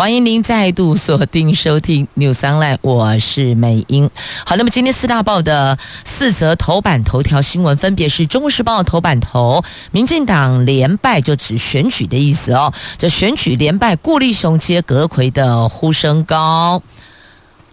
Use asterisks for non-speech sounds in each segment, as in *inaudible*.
欢迎您再度锁定收听 News Online，我是美英。好，那么今天四大报的四则头版头条新闻，分别是《中国时报》头版头，民进党连败就指选举的意思哦，这选举连败，顾立雄接阁魁的呼声高。《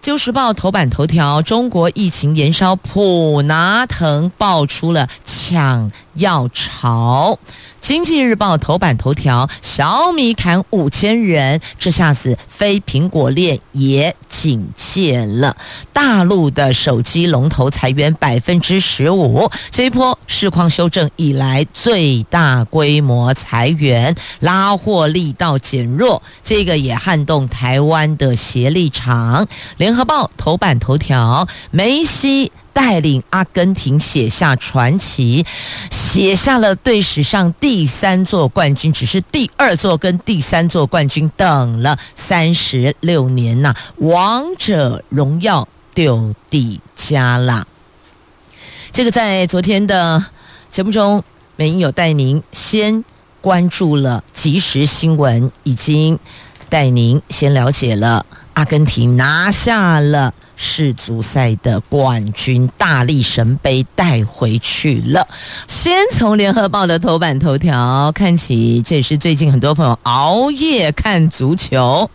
旧时报》头版头条：中国疫情延烧，普拿藤爆出了抢要潮。《经济日报》头版头条：小米砍五千人，这下子非苹果链也警戒了。大陆的手机龙头裁员百分之十五，这一波市况修正以来最大规模裁员，拉货力道减弱，这个也撼动台湾的协力厂。联合报头版头条：梅西。带领阿根廷写下传奇，写下了队史上第三座冠军，只是第二座跟第三座冠军等了三十六年呐！王者荣耀丢底加啦。这个在昨天的节目中，美英有带您先关注了即时新闻，已经带您先了解了阿根廷拿下了。世足赛的冠军，大力神杯带回去了。先从联合报的头版头条看起，这也是最近很多朋友熬夜看足球，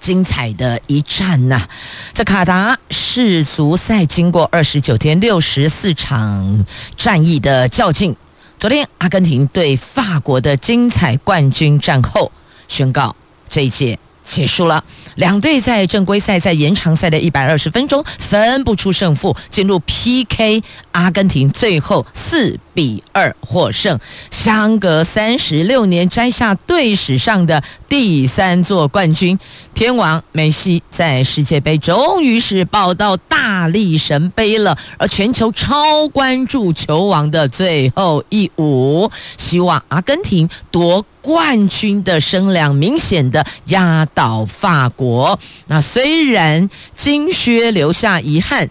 精彩的一战呐、这卡达世足赛经过二十九天六十四场战役的较劲，昨天阿根廷对法国的精彩冠军战后宣告，这一届结束了。两队在正规赛在延长赛的一百二十分钟分不出胜负，进入 PK，阿根廷最后四比二获胜，相隔三十六年摘下队史上的第三座冠军。天王梅西在世界杯终于是抱到大力神杯了，而全球超关注球王的最后一舞，希望阿根廷夺冠军的声量明显的压倒法国。那虽然金靴留下遗憾。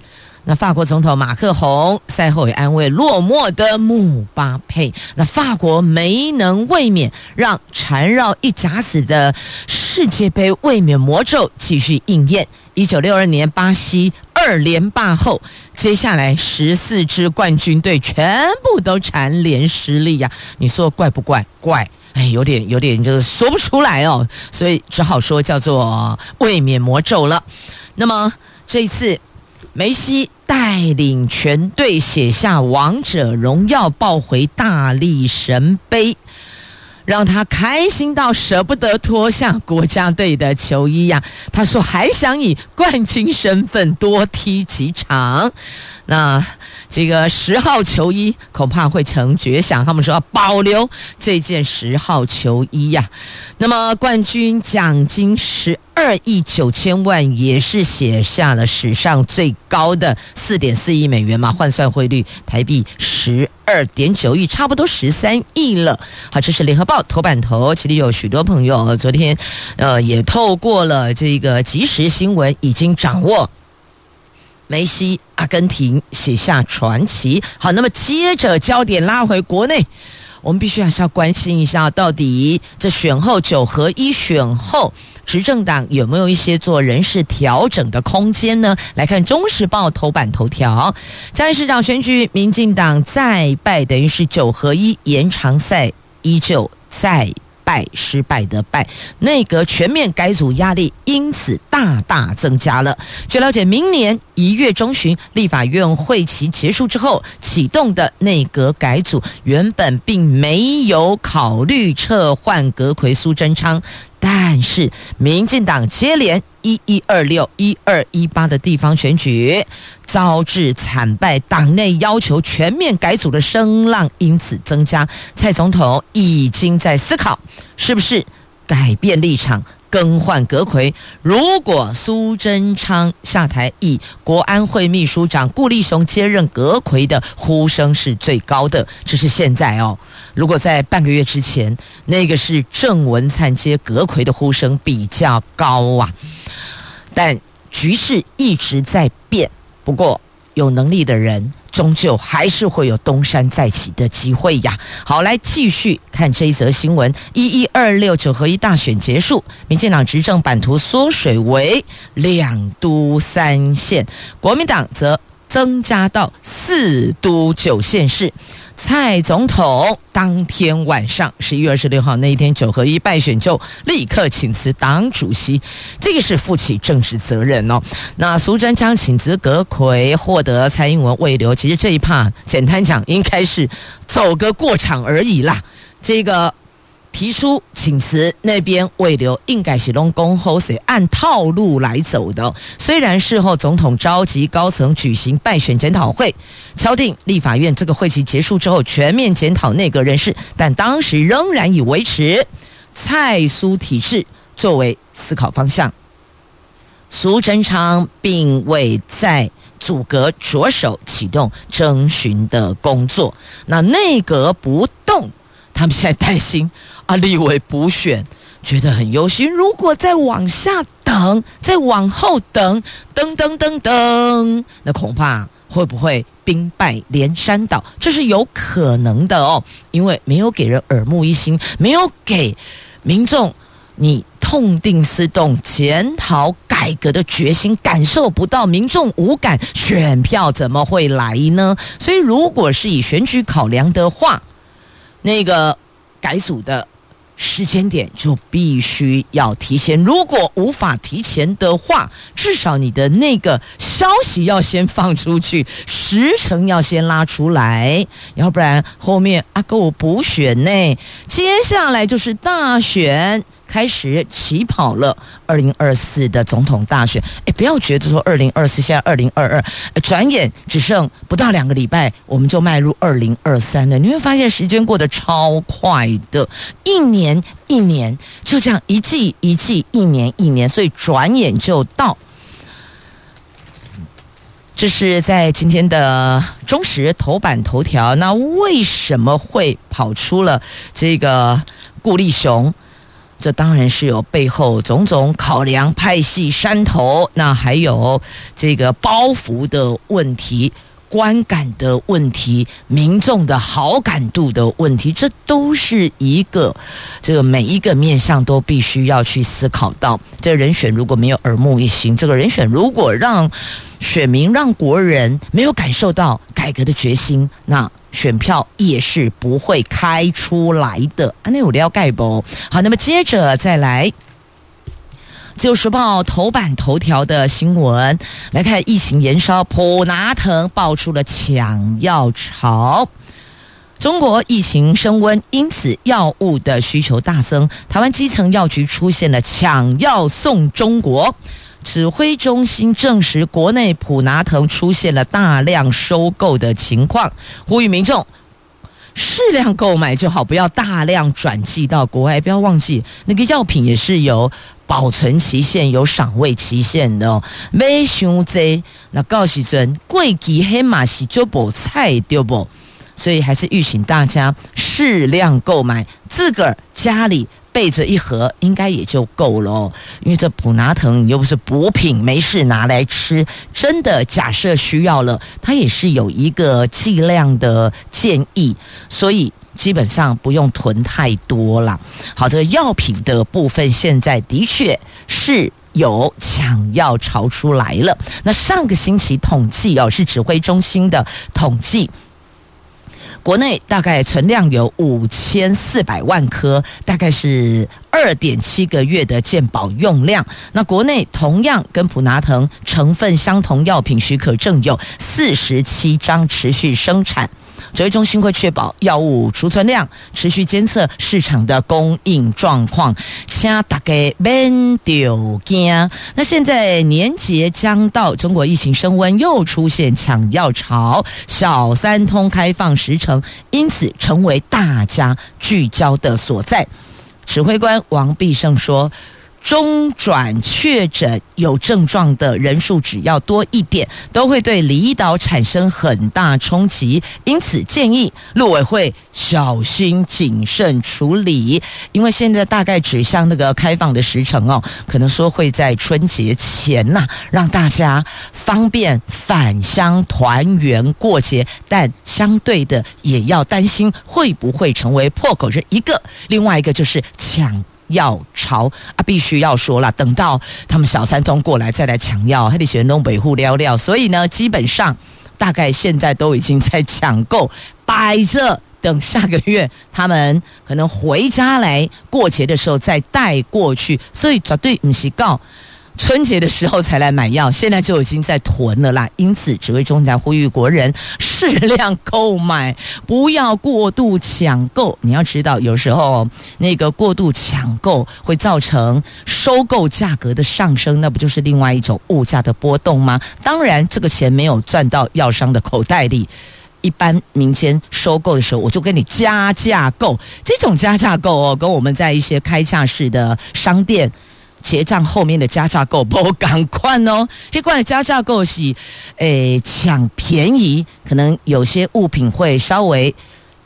那法国总统马克宏赛后也安慰落寞的姆巴佩。那法国没能卫冕，让缠绕一甲子的世界杯卫冕魔咒继续应验。一九六二年巴西二连霸后，接下来十四支冠军队全部都蝉联失利呀！你说怪不怪？怪，哎，有点有点就是说不出来哦，所以只好说叫做卫冕魔咒了。那么这一次。梅西带领全队写下王者荣耀，抱回大力神杯，让他开心到舍不得脱下国家队的球衣呀！他说还想以冠军身份多踢几场。那这个十号球衣恐怕会成绝响，他们说要保留这件十号球衣呀。那么冠军奖金十二亿九千万，也是写下了史上最高的四点四亿美元嘛，换算汇率台币十二点九亿，差不多十三亿了。好，这是联合报头版头，其实有许多朋友昨天呃也透过了这个即时新闻已经掌握。梅西，阿根廷写下传奇。好，那么接着焦点拉回国内，我们必须还是要关心一下，到底这选后九合一选后，执政党有没有一些做人事调整的空间呢？来看《中时报》头版头条，嘉义市长选举，民进党再败，等于是九合一延长赛依旧在。败失败的败，内阁全面改组压力因此大大增加了。据了解，明年一月中旬立法院会期结束之后启动的内阁改组，原本并没有考虑撤换阁魁苏贞昌。但是，民进党接连一一二六、一二一八的地方选举遭致惨败，党内要求全面改组的声浪因此增加。蔡总统已经在思考，是不是改变立场，更换阁魁。如果苏贞昌下台，以国安会秘书长顾立雄接任阁魁的呼声是最高的。这是现在哦。如果在半个月之前，那个是郑文灿接阁魁的呼声比较高啊。但局势一直在变，不过有能力的人。终究还是会有东山再起的机会呀！好，来继续看这一则新闻：一一二六九合一大选结束，民进党执政版图缩水为两都三县，国民党则增加到四都九县市。蔡总统当天晚上十一月二十六号那一天九合一败选就立刻请辞党主席，这个是负起政治责任哦。那苏贞昌请辞阁魁，获得蔡英文慰留，其实这一趴简单讲应该是走个过场而已啦。这个。提出请辞，那边未留应该是拢恭候谁按套路来走的。虽然事后总统召集高层举行败选检讨会，敲定立法院这个会期结束之后全面检讨内阁人事，但当时仍然以维持蔡苏体制作为思考方向。苏贞昌并未在组阁着手启动征询的工作，那内阁不动，他们现在担心。啊，立委补选觉得很忧心，如果再往下等，再往后等，等等等等，那恐怕会不会兵败连山倒？这是有可能的哦，因为没有给人耳目一新，没有给民众你痛定思痛、检讨改革的决心，感受不到民众无感，选票怎么会来呢？所以，如果是以选举考量的话，那个改组的。时间点就必须要提前，如果无法提前的话，至少你的那个消息要先放出去，时程要先拉出来，要不然后面啊给我补选呢，接下来就是大选。开始起跑了，二零二四的总统大选，哎，不要觉得说二零二四现在二零二二，转眼只剩不到两个礼拜，我们就迈入二零二三了。你会发现时间过得超快的，一年一年就这样一季一季，一年一年，所以转眼就到。这是在今天的中时头版头条，那为什么会跑出了这个顾立雄？这当然是有背后种种考量，派系山头，那还有这个包袱的问题、观感的问题、民众的好感度的问题，这都是一个这个每一个面向都必须要去思考到。这人选如果没有耳目一新，这个人选如果让选民、让国人没有感受到改革的决心，那。选票也是不会开出来的。啊，那有了解不？好，那么接着再来，《自由时报》头版头条的新闻来看，疫情延烧，普拿藤爆出了抢药潮。中国疫情升温，因此药物的需求大增，台湾基层药局出现了抢药送中国。指挥中心证实，国内普拿疼出现了大量收购的情况，呼吁民众适量购买就好，不要大量转寄到国外。不要忘记，那个药品也是有保存期限、有赏味期限的哦。没想这，那告诉准贵几黑马是就不菜丢不，所以还是预请大家适量购买，自个儿家里。备着一盒应该也就够了哦，因为这普拿藤你又不是补品，没事拿来吃。真的假设需要了，它也是有一个剂量的建议，所以基本上不用囤太多了。好，这个药品的部分现在的确是有抢药潮出来了。那上个星期统计哦，是指挥中心的统计。国内大概存量有五千四百万颗，大概是二点七个月的健保用量。那国内同样跟普拿疼成分相同药品许可证有四十七张，持续生产。指挥中心会确保药物储存量，持续监测市场的供应状况。请大家免丢惊。那现在年节将到，中国疫情升温，又出现抢药潮，小三通开放时程，因此成为大家聚焦的所在。指挥官王必胜说。中转确诊有症状的人数只要多一点，都会对离岛产生很大冲击。因此建议陆委会小心谨慎处理，因为现在大概指向那个开放的时程哦，可能说会在春节前呐、让大家方便返乡团圆过节，但相对的也要担心会不会成为破口。这一个，另外一个就是抢。药潮啊，必须要说了，等到他们小三通过来再来抢药，还得选弄维护料料，所以呢，基本上大概现在都已经在抢购，摆着等下个月他们可能回家来过节的时候再带过去，所以绝对不是告。春节的时候才来买药，现在就已经在囤了啦。因此，指挥中心呼吁国人适量购买，不要过度抢购。你要知道，有时候那个过度抢购会造成收购价格的上升，那不就是另外一种物价的波动吗？当然，这个钱没有赚到药商的口袋里。一般民间收购的时候，我就跟你加价购。这种加价购哦，跟我们在一些开架式的商店。结账后面的加价购不赶快哦，一贯的加价购是，诶抢便宜，可能有些物品会稍微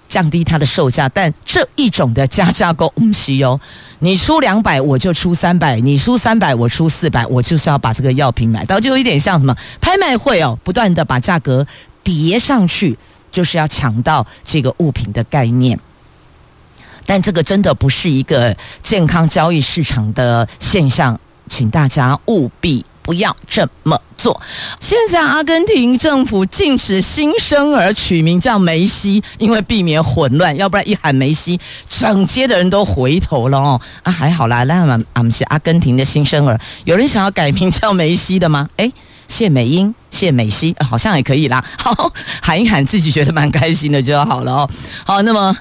降低它的售价，但这一种的加价购不是哟，你出两百我就出三百，你出三百我出四百，我就是要把这个药品买到，就有一点像什么拍卖会哦，不断的把价格叠上去，就是要抢到这个物品的概念。但这个真的不是一个健康交易市场的现象，请大家务必不要这么做。现在阿根廷政府禁止新生儿取名叫梅西，因为避免混乱，要不然一喊梅西，整街的人都回头了哦。啊，还好啦，那么我们是阿根廷的新生儿，有人想要改名叫梅西的吗？诶，谢美英、谢美西，好像也可以啦。好，喊一喊自己觉得蛮开心的就好了哦。好，那么。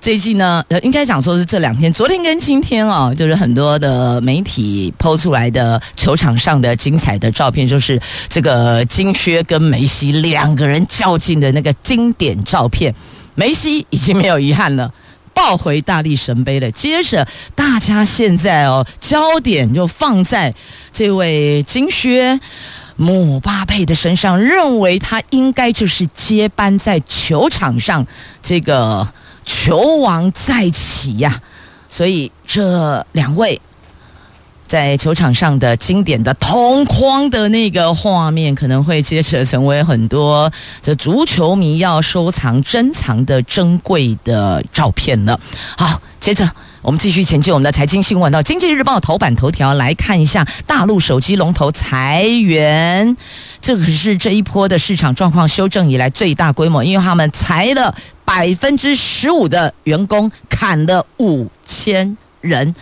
最近呢，呃，应该讲说是这两天，昨天跟今天哦，就是很多的媒体抛出来的球场上的精彩的照片，就是这个金靴跟梅西两个人较劲的那个经典照片。梅西已经没有遗憾了，抱回大力神杯了。接着，大家现在哦，焦点就放在这位金靴姆巴佩的身上，认为他应该就是接班在球场上这个。球王再起呀、所以这两位在球场上的经典的同框的那个画面，可能会接着成为很多这足球迷要收藏、珍藏的珍贵的照片了。好，接着我们继续前进我们的财经新闻，到《经济日报》头版头条来看一下大陆手机龙头裁员，这可是这一波的市场状况修正以来最大规模，因为他们裁了。百分之十五的员工砍了五千人，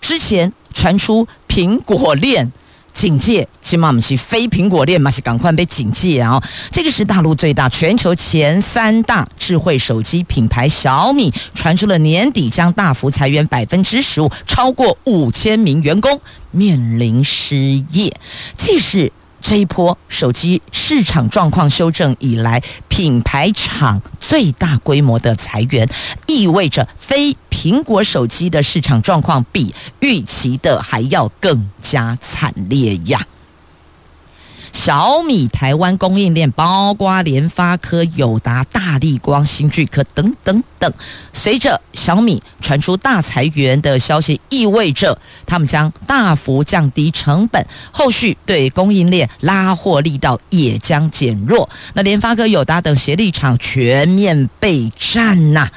之前传出苹果链警戒，起码我们是非苹果链嘛，是赶快被警戒啊！这个是大陆最大、全球前三大智慧手机品牌小米，传出了年底将大幅裁员百分之十五，超过五千名员工面临失业，这是。这一波手机市场状况修正以来，品牌厂最大规模的裁员，意味着非苹果手机的市场状况比预期的还要更加惨烈呀。小米台湾供应链包括联发科、友达、大立光、新巨科等等等。随着小米传出大裁员的消息，意味着他们将大幅降低成本，后续对供应链拉货力道也将减弱。那联发科、友达等协力厂全面备战呐、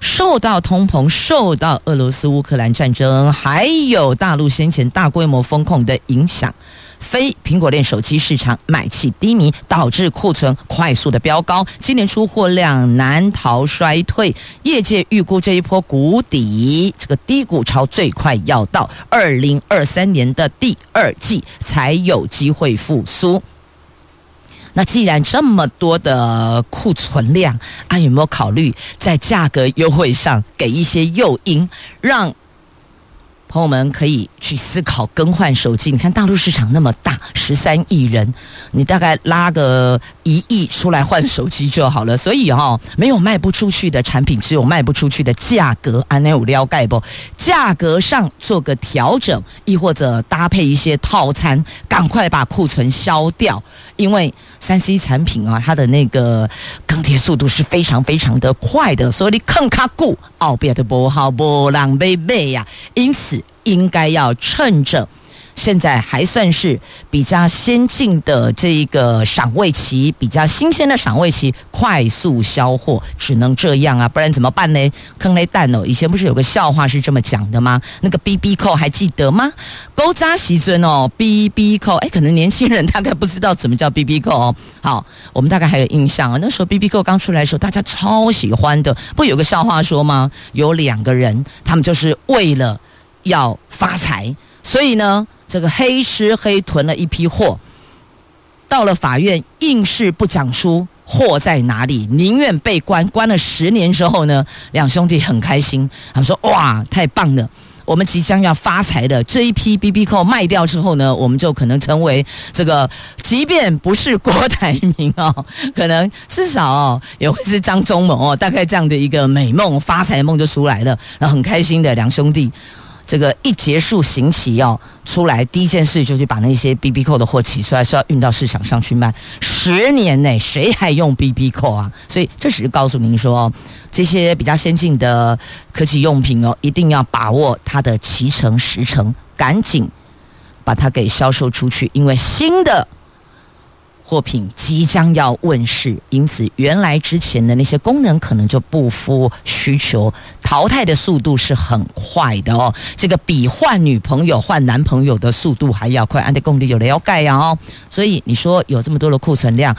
受到通膨、受到俄罗斯乌克兰战争，还有大陆先前大规模封控的影响。非苹果链手机市场买气低迷，导致库存快速的飙高，今年出货量难逃衰退。业界预估这一波谷底，这个低谷潮最快要到二零二三年的第二季才有机会复苏。那既然这么多的库存量，啊，有没有考虑在价格优惠上给一些诱因，让？朋友们可以去思考更换手机。你看大陆市场那么大，十三亿人，你大概拉个一亿出来换手机就好了。所以哈、哦，没有卖不出去的产品，只有卖不出去的价格。安内有了解不？价格上做个调整，亦或者搭配一些套餐，赶快把库存销掉。因为三 C 产品啊，它的那个更迭速度是非常非常的快的，所以你看卡固后边的不好不浪贝贝呀，因此应该要趁着。现在还算是比较先进的这个赏味期，比较新鲜的赏味期，快速销货，只能这样啊，不然怎么办呢？坑雷蛋哦，以前不是有个笑话是这么讲的吗？那个 BB 扣还记得吗？勾扎西尊哦，BB 扣，哎，可能年轻人大概不知道怎么叫 BB 扣哦。好，我们大概还有印象啊，那时候 BB 扣刚出来的时候，大家超喜欢的。不有个笑话说吗？有两个人，他们就是为了要发财，所以呢。这个黑吃黑囤了一批货，到了法院硬是不讲出货在哪里，宁愿被关，关了十年之后呢，两兄弟很开心，他们说：“哇，太棒了，我们即将要发财了。这一批 BB 扣卖掉之后呢，我们就可能成为这个，即便不是郭台铭哦，*laughs* 可能至少也会是张忠谋哦，大概这样的一个美梦发财梦就出来了，然后很开心的两兄弟。”这个一结束行期要出来，第一件事就去把那些 BB 扣的货取出来，是要运到市场上去卖。十年内谁还用 BB 扣啊？所以这只是告诉您说，这些比较先进的科技用品哦，一定要把握它的期程时程，赶紧把它给销售出去，因为新的。货品即将要问世，因此原来之前的那些功能可能就不敷需求，淘汰的速度是很快的哦。这个比换女朋友换男朋友的速度还要快，安德工地有了要盖呀哦。所以你说有这么多的库存量，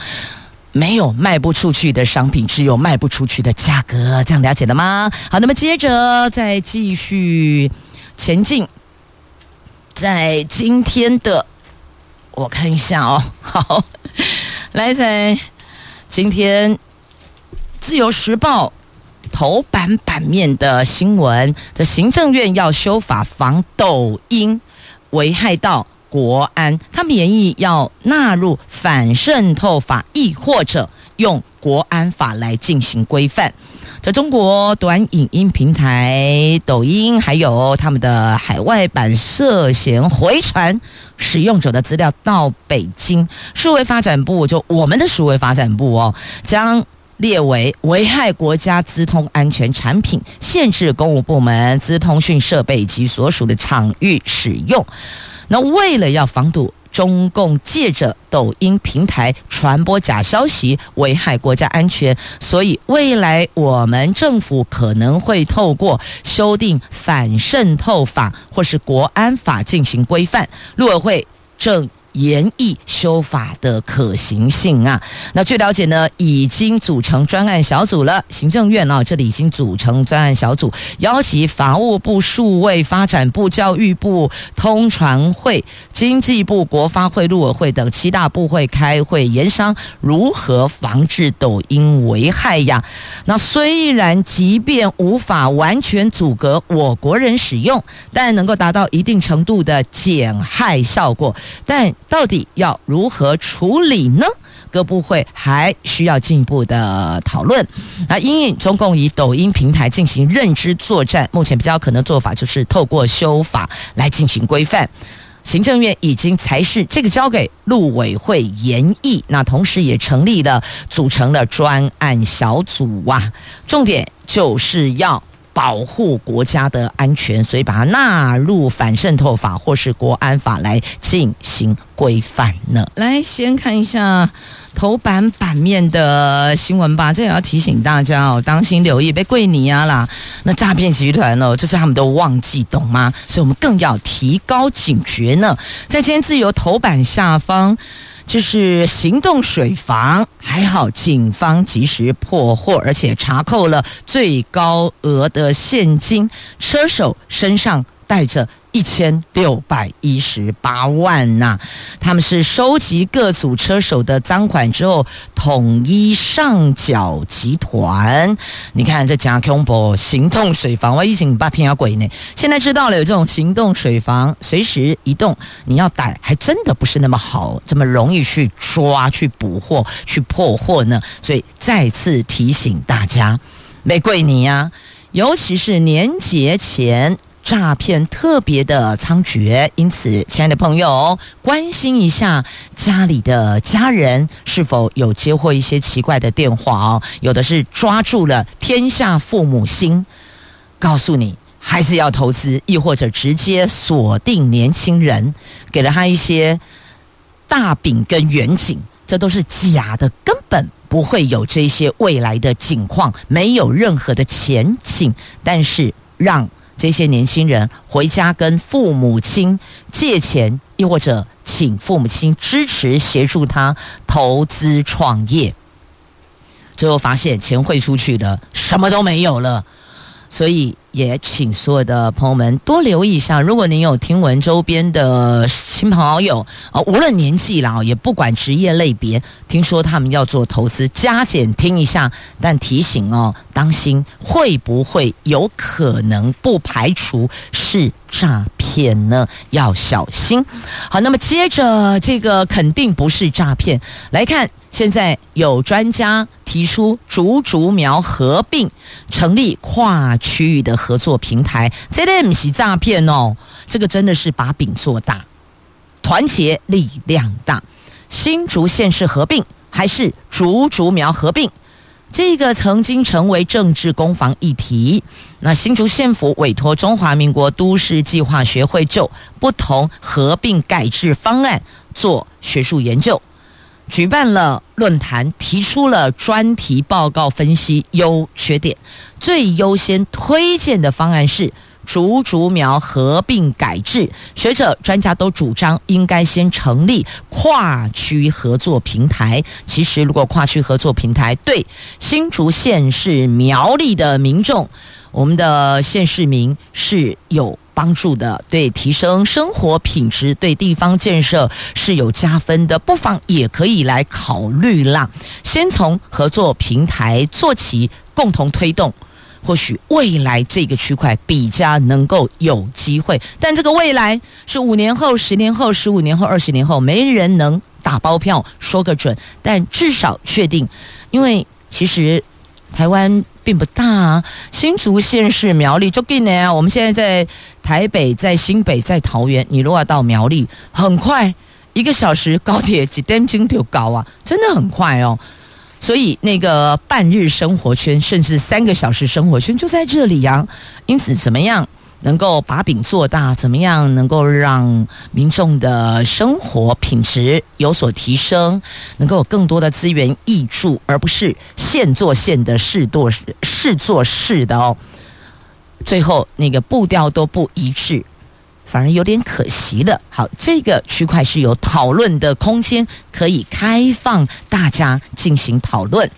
没有卖不出去的商品，只有卖不出去的价格，这样了解了吗？好，那么接着再继续前进，在今天的。我看一下哦，*laughs* 好，来在今天《自由时报》头版版面的新闻，这行政院要修法防抖音危害到国安，他们建议要纳入反渗透法，亦或者用国安法来进行规范。在中国短影音平台抖音，还有他们的海外版涉嫌回传使用者的资料到北京数位发展部，就我们的数位发展部哦，将列为危害国家资通安全产品，限制公务部门资通讯设备及所属的场域使用。那为了要防堵。中共借着抖音平台传播假消息，危害国家安全，所以未来我们政府可能会透过修订反渗透法或是国安法进行规范。陆委会正。研议修法的可行性啊，那据了解呢，已经组成专案小组了。行政院啊，这里已经组成专案小组，邀集法务部、数位发展部、教育部、通传会、经济部、国发会、陆委会等七大部会开会研商如何防治抖音危害呀。那虽然即便无法完全阻隔我国人使用，但能够达到一定程度的减害效果，但。到底要如何处理呢？各部会还需要进一步的讨论。那因应中共以抖音平台进行认知作战，目前比较可能做法就是透过修法来进行规范。行政院已经裁示这个交给陆委会研议，那同时也成立了组成了专案小组啊，重点就是要。保护国家的安全，所以把它纳入反渗透法或是国安法来进行规范呢。来，先看一下头版版面的新闻吧。这也要提醒大家哦，当心留意被跪你啊啦！那诈骗集团哦，这是他们都忘记懂吗？所以我们更要提高警觉呢。在今天自由头版下方。这是行动水房，还好警方及时破获，而且查扣了最高额的现金，车手身上带着一千六百一十八万呐、他们是收集各组车手的赃款之后，统一上缴集团。你看这加恐怖行动水房，我已经把天要鬼呢。现在知道了有这种行动水房，随时移动，你要逮还真的不是那么好，这么容易去抓、去捕获、去破获呢。所以再次提醒大家，玫瑰你呀，尤其是年节前。诈骗特别的猖獗，因此，亲爱的朋友，关心一下家里的家人是否有接获一些奇怪的电话哦。有的是抓住了天下父母心，告诉你孩子要投资，亦或者直接锁定年轻人，给了他一些大饼跟远景，这都是假的，根本不会有这些未来的景况，没有任何的前景，但是让。这些年轻人回家跟父母亲借钱，又或者请父母亲支持协助他投资创业，最后发现钱汇出去了，什么都没有了，所以。也请所有的朋友们多留意一下，如果您有听闻周边的亲朋好友啊，无论年纪啦，也不管职业类别，听说他们要做投资，加减听一下，但提醒哦，当心会不会有可能，不排除是诈骗呢？要小心。好，那么接着这个肯定不是诈骗，来看。现在有专家提出竹竹苗合并成立跨区域的合作平台，这类不是诈骗哦，这个真的是把饼做大，团结力量大。新竹县市合并还是竹竹苗合并，这个曾经成为政治攻防议题。那新竹县府委托中华民国都市计划学会就不同合并改制方案做学术研究。举办了论坛，提出了专题报告，分析优缺点。最优先推荐的方案是竹竹苗合并改制。学者专家都主张应该先成立跨区合作平台。其实，如果跨区合作平台对新竹县市苗栗的民众，我们的县市民是有帮助的，对提升生活品质、对地方建设是有加分的，不妨也可以来考虑啦。先从合作平台做起，共同推动，或许未来这个区块比较能够有机会。但这个未来是五年后、十年后、十五年后、二十年后，没人能打包票说个准。但至少确定，因为其实台湾。并不大啊，新竹县市苗栗就近呢啊。我们现在在台北，在新北，在桃园。你如果到苗栗，很快一个小时高铁几点钟就高啊，真的很快哦。所以那个半日生活圈，甚至三个小时生活圈就在这里呀。因此，怎么样？能够把饼做大，怎么样能够让民众的生活品质有所提升，能够有更多的资源挹注，而不是现做现的，事做事做事的哦。最后那个步调都不一致，反而有点可惜的。好，这个区块是有讨论的空间，可以开放大家进行讨论。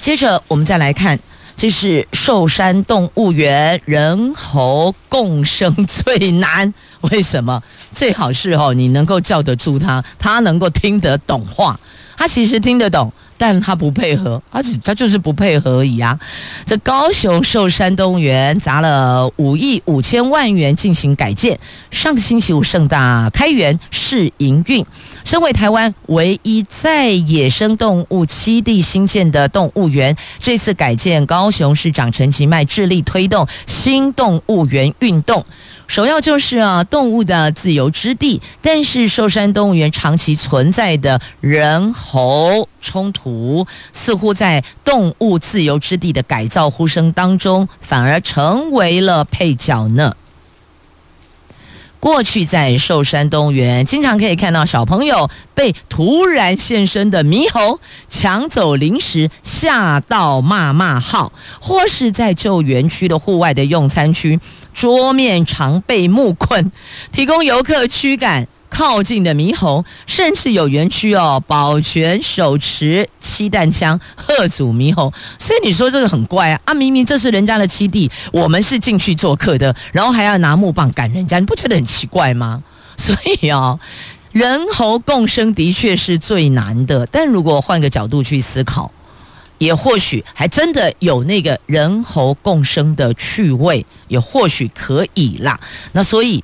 接着我们再来看。这是寿山动物园，人猴共生最难。为什么？最好是哦，你能够叫得住它，它能够听得懂话。他其实听得懂，但他不配合，他只他就是不配合而已啊。这高雄寿山动物园砸了五亿五千万元进行改建，上个星期五盛大开园试营运。身为台湾唯一在野生动物栖地新建的动物园，这次改建，高雄市长陈其迈致力推动新动物园运动，首要就是啊动物的自由之地。但是寿山动物园长期存在的人猴冲突，似乎在动物自由之地的改造呼声当中，反而成为了配角呢。过去在寿山动物园，经常可以看到小朋友被突然现身的猕猴抢走零食，吓到骂骂号；或是在旧园区的户外的用餐区，桌面常被木棍，*laughs* 提供游客驱赶。靠近的猕猴，甚至有园区哦，保全手持气弹枪吓阻猕猴。所以你说这个很怪啊！啊，明明这是人家的栖地，我们是进去做客的，然后还要拿木棒赶人家，你不觉得很奇怪吗？所以哦，人猴共生的确是最难的。但如果换个角度去思考，也或许还真的有那个人猴共生的趣味，也或许可以啦。那所以。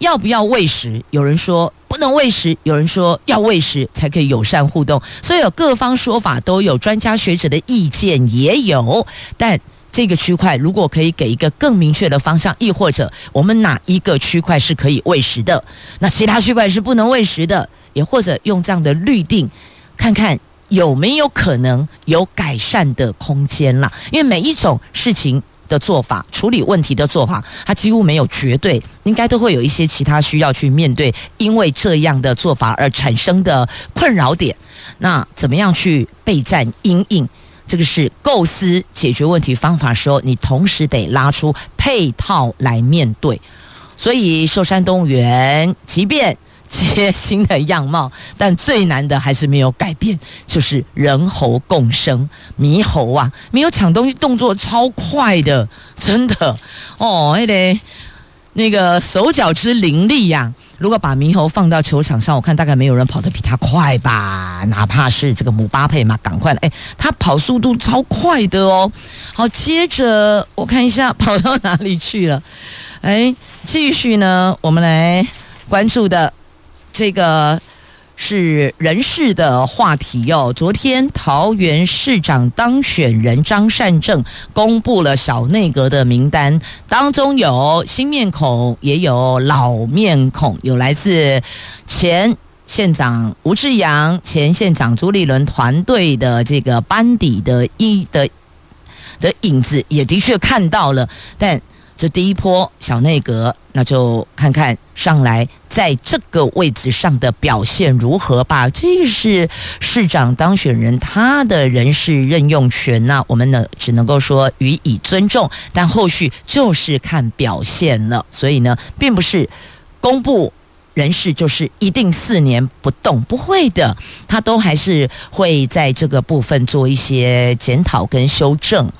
要不要喂食？有人说不能喂食，有人说要喂食才可以友善互动，所以有各方说法都有，专家学者的意见也有。但这个区块如果可以给一个更明确的方向，亦或者我们哪一个区块是可以喂食的，那其他区块是不能喂食的，也或者用这样的律定，看看有没有可能有改善的空间啦。因为每一种事情。的做法，处理问题的做法，它几乎没有绝对，应该都会有一些其他需要去面对，因为这样的做法而产生的困扰点。那怎么样去备战阴影？这个是构思解决问题方法时候，你同时得拉出配套来面对。所以寿山动物园，即便。接新的样貌，但最难的还是没有改变，就是人猴共生。猕猴啊，没有抢东西，动作超快的，真的哦，还得那个手脚之伶俐呀、啊。如果把猕猴放到球场上，我看大概没有人跑得比它快吧，哪怕是这个姆巴佩嘛，赶快来，哎，它跑速度超快的哦。好，接着我看一下跑到哪里去了。哎，继续呢，我们来关注的。这个是人事的话题哟、哦。昨天桃园市长当选人张善政公布了小内阁的名单，当中有新面孔，也有老面孔，有来自前县长吴志扬、前县长朱立伦团队的这个班底的一的的影子，也的确看到了，但。这第一波小内阁，那就看看上来在这个位置上的表现如何吧。这是市长当选人他的人事任用权，那我们呢只能够说予以尊重，但后续就是看表现了。所以呢，并不是公布人事就是一定四年不动，不会的，他都还是会在这个部分做一些检讨跟修正。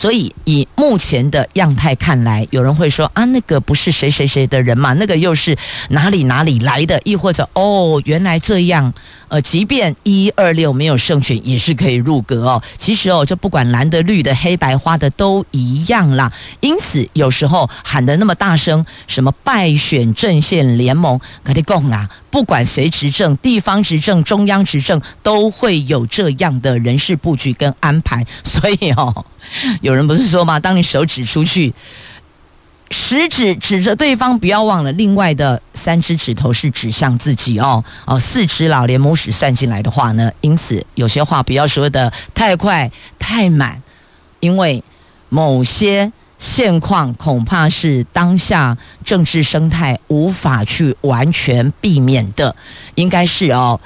所以，以目前的样态看来，有人会说啊，那个不是谁谁谁的人嘛，那个又是哪里哪里来的？亦或者哦，原来这样。呃，即便一二六没有胜选，也是可以入阁哦。其实哦，就不管蓝的、绿的、黑白花的都一样啦。因此，有时候喊得那么大声，什么败选阵线联盟，跟你讲啦，不管谁执政，地方执政、中央执政，都会有这样的人事布局跟安排。所以哦，*laughs* 有人不是说吗？当你手指出去。食指指着对方，不要忘了，另外的三只指头是指向自己哦。哦，四只老连拇指算进来的话呢，因此有些话不要说得太快太满，因为某些现况恐怕是当下政治生态无法去完全避免的，应该是哦。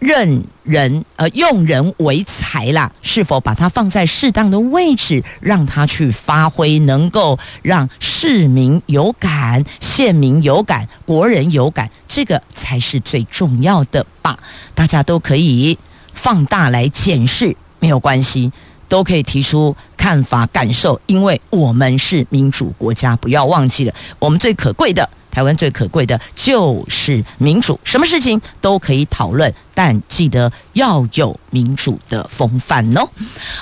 任人呃用人为才啦，是否把它放在适当的位置，让他去发挥，能够让市民有感、县民有感、国人有感，这个才是最重要的吧？大家都可以放大来检视，没有关系，都可以提出看法、感受，因为我们是民主国家，不要忘记了，我们最可贵的。台湾最可贵的就是民主，什么事情都可以讨论，但记得要有民主的风范哦。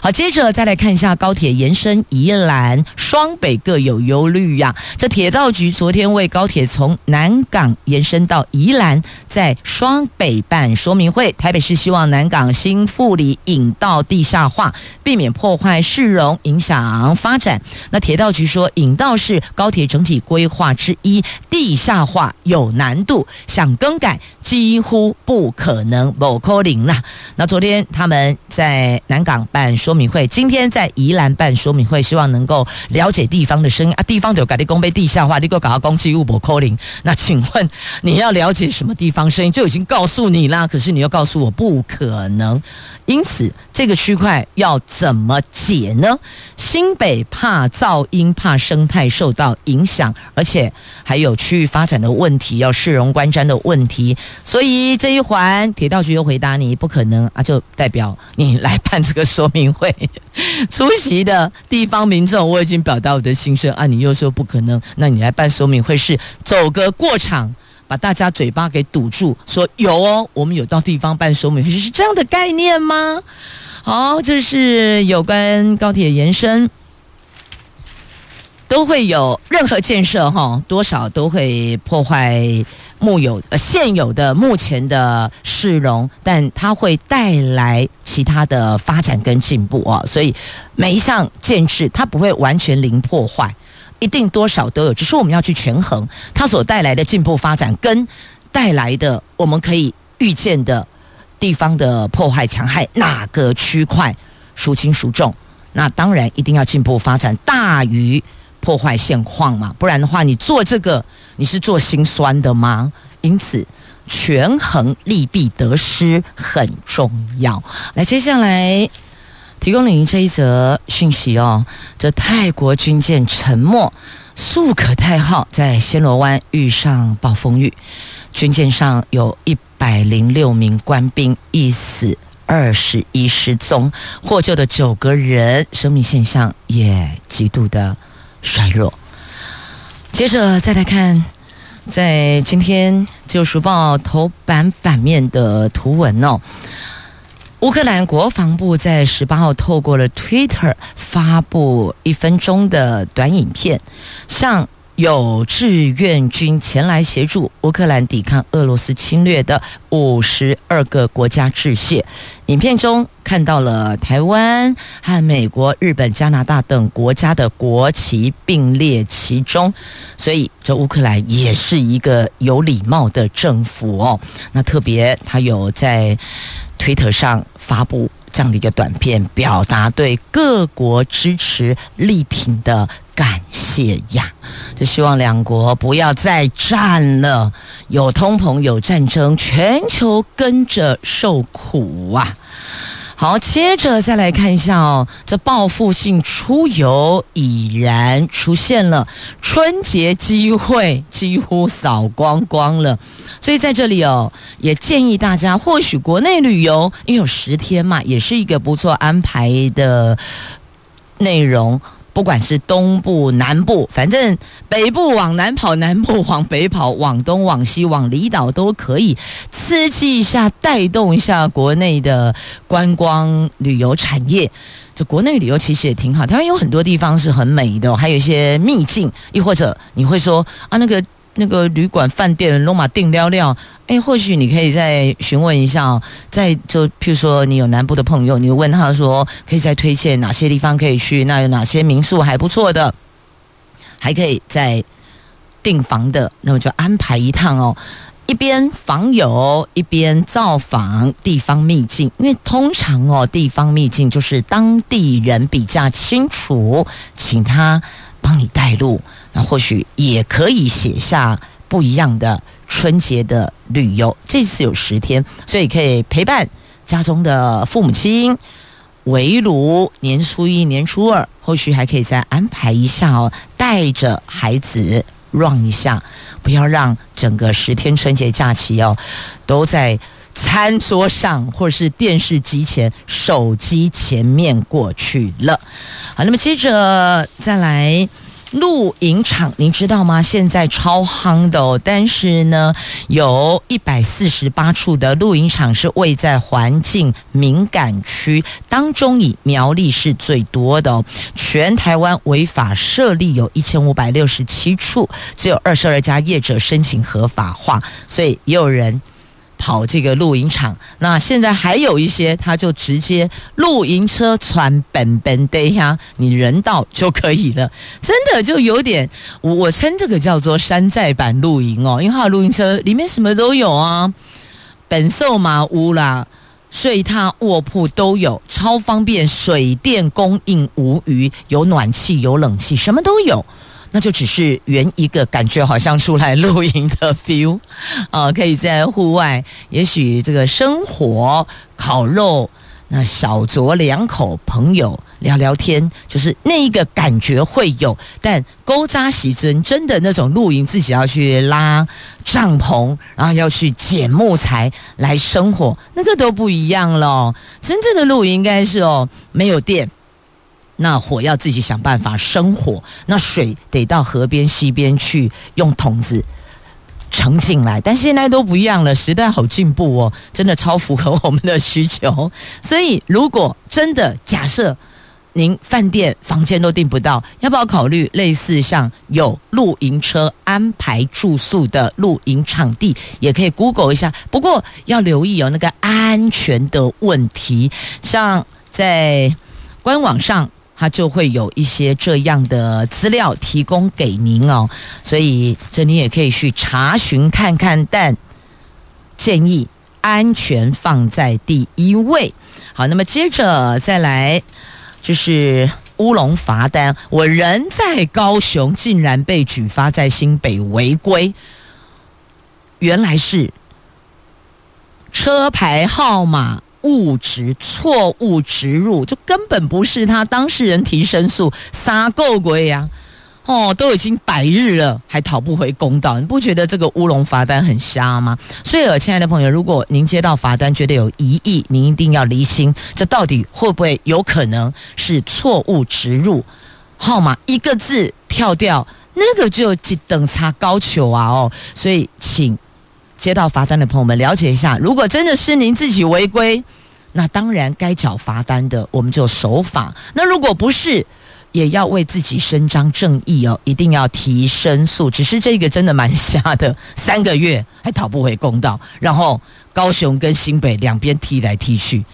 好，接着再来看一下高铁延伸宜兰、双北各有忧虑呀。这铁道局昨天为高铁从南港延伸到宜兰，在双北办说明会。台北市希望南港新富里引道地下化，避免破坏市容，影响发展。那铁道局说，引道是高铁整体规划之一。地下化有难度，想更改几乎不可能，不可能啦。那昨天他们在南港办说明会，今天在宜兰办说明会，希望能够了解地方的声音啊。地方有改立功被地下化，你给我搞到攻击物不可能。那请问你要了解什么地方声音？就已经告诉你啦，可是你又告诉我不可能。因此，这个区块要怎么解呢？新北怕噪音，怕生态受到影响，而且还有区域发展的问题，要市容观瞻的问题。所以这一环铁道局又回答你不可能啊，就代表你来办这个说明会，出席的地方民众我已经表达我的心声啊，你又说不可能，那你来办说明会是走个过场。把大家嘴巴给堵住，说有哦，我们有到地方办说明会，是这样的概念吗？好，这是有关高铁的延伸，都会有任何建设哈，多少都会破坏木有呃现有的目前的市容，但它会带来其他的发展跟进步啊，所以每一项建设它不会完全零破坏。一定多少都有，只是我们要去权衡它所带来的进步发展，跟带来的我们可以预见的地方的破坏强害，哪个区块孰轻孰重？那当然一定要进步发展大于破坏现况嘛，不然的话，你做这个你是做心酸的吗？因此，权衡利弊得失很重要。来，接下来。提供您这一则讯息哦，这泰国军舰沉没，素可泰号在暹罗湾遇上暴风雨，军舰上有一百零六名官兵，一死二十一失踪，获救的九个人生命现象也极度的衰弱。接着再来看，在今天《自由时报》头版版面的图文哦。乌克兰国防部在十八号透过了 Twitter 发布一分钟的短影片，向有志愿军前来协助乌克兰抵抗俄罗斯侵略的五十二个国家致谢。影片中看到了台湾和美国、日本、加拿大等国家的国旗并列其中，所以这乌克兰也是一个有礼貌的政府哦。那特别他有在。推特上发布这样的一个短片，表达对各国支持力挺的感谢呀！就希望两国不要再战了，有通膨，有战争，全球跟着受苦啊！好，接着再来看一下哦，这报复性出游已然出现了，春节机会几乎扫光光了，所以在这里哦，也建议大家，或许国内旅游，因为有十天嘛，也是一个不错安排的内容。不管是东部、南部，反正北部往南跑，南部往北跑，往东、往西、往离岛都可以刺激一下，带动一下国内的观光旅游产业。就国内旅游其实也挺好，台湾有很多地方是很美的，还有一些秘境，又或者你会说啊，那个。那个旅馆、饭店，罗马订料料，哎，或许你可以再询问一下哦。再就譬如说，你有南部的朋友，你问他说，可以再推荐哪些地方可以去？那有哪些民宿还不错的？还可以再订房的，那么就安排一趟哦。一边访友，一边造访地方秘境，因为通常哦，地方秘境就是当地人比较清楚，请他帮你带路。或许也可以写下不一样的春节的旅游。这次有十天，所以可以陪伴家中的父母亲，围炉年初一、年初二，或许还可以再安排一下哦，带着孩子 run 一下，不要让整个十天春节假期哦都在餐桌上或者是电视机前、手机前面过去了。好，那么接着再来。露营场，您知道吗？现在超夯的哦，但是呢，有一百四十八处的露营场是位在环境敏感区当中，以苗栗是最多的哦。全台湾违法设立有一千五百六十七处，只有二十二家业者申请合法化，所以也有人。跑这个露营场，那现在还有一些，他就直接露营车传本本的呀，你人到就可以了，真的就有点，我我称这个叫做山寨版露营哦，因为它的露营车里面什么都有啊，本寿马屋啦、睡榻卧铺都有，超方便，水电供应无虞，有暖气有冷气，什么都有。那就只是圆一个感觉，好像出来露营的 *laughs* feel，啊，可以在户外，也许这个生火、烤肉、那小酌两口，朋友聊聊天，就是那一个感觉会有。但勾扎喜尊真的那种露营，自己要去拉帐篷，然后要去捡木材来生火，那个都不一样了。真正的露营应该是哦，没有电，那火要自己想办法生火，那水得到河边溪边去用桶子。盛进来，但现在都不一样了，时代好进步哦，真的超符合我们的需求。所以，如果真的假设您饭店房间都订不到，要不要考虑类似像有露营车安排住宿的露营场地？也可以 Google 一下，不过要留意哦，那个安全的问题，像在官网上。它就会有一些这样的资料提供给您哦，所以这你也可以去查询看看。但建议安全放在第一位。好，那么接着再来就是乌龙罚单，我人在高雄，竟然被举发在新北违规，原来是车牌号码。误植错误植入，就根本不是他当事人提申诉，撒够鬼呀！哦，都已经百日了，还讨不回公道，你不觉得这个乌龙罚单很瞎吗？所以，亲爱的朋友，如果您接到罚单觉得有疑义，您一定要厘清，这到底会不会有可能是错误植入号码，一个字跳掉，那个就等差高球啊！哦，所以请接到罚单的朋友们了解一下，如果真的是您自己违规。那当然该缴罚单的，我们就守法。那如果不是，也要为自己伸张正义哦，一定要提申诉。只是这个真的蛮瞎的，三个月还讨不回公道，然后高雄跟新北两边踢来踢去。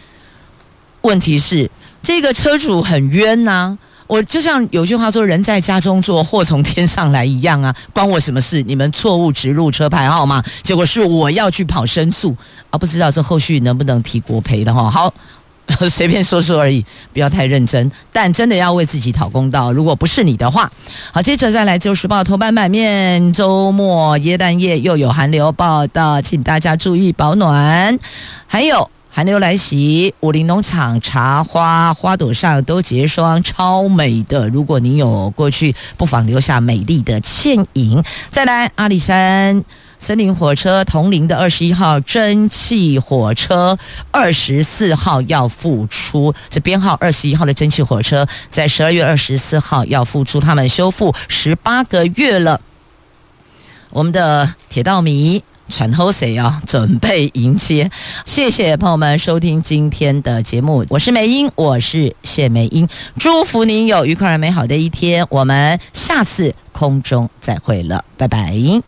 问题是这个车主很冤呐、我就像有句话说“人在家中坐，祸从天上来”一样啊，关我什么事？你们错误植入车牌号码，结果是我要去跑申诉啊！不知道这后续能不能提国赔的哈？好，*laughs* 随便说说而已，不要太认真。但真的要为自己讨公道，如果不是你的话，好，接着再来《自由时报》头版版面，周末耶诞夜又有寒流报道，请大家注意保暖，还有。寒流来袭，武陵农场茶花花朵上都结霜，超美的。如果你有过去，不妨留下美丽的倩影。再来，阿里山森林火车铜陵的二十一号蒸汽火车，二十四号要复出。这编号二十一号的蒸汽火车，在十二月二十四号要复出，他们修复十八个月了。我们的铁道迷。传后谁啊？准备迎接，谢谢朋友们收听今天的节目，我是梅英，我是谢梅英，祝福您有愉快而美好的一天，我们下次空中再会了，拜拜。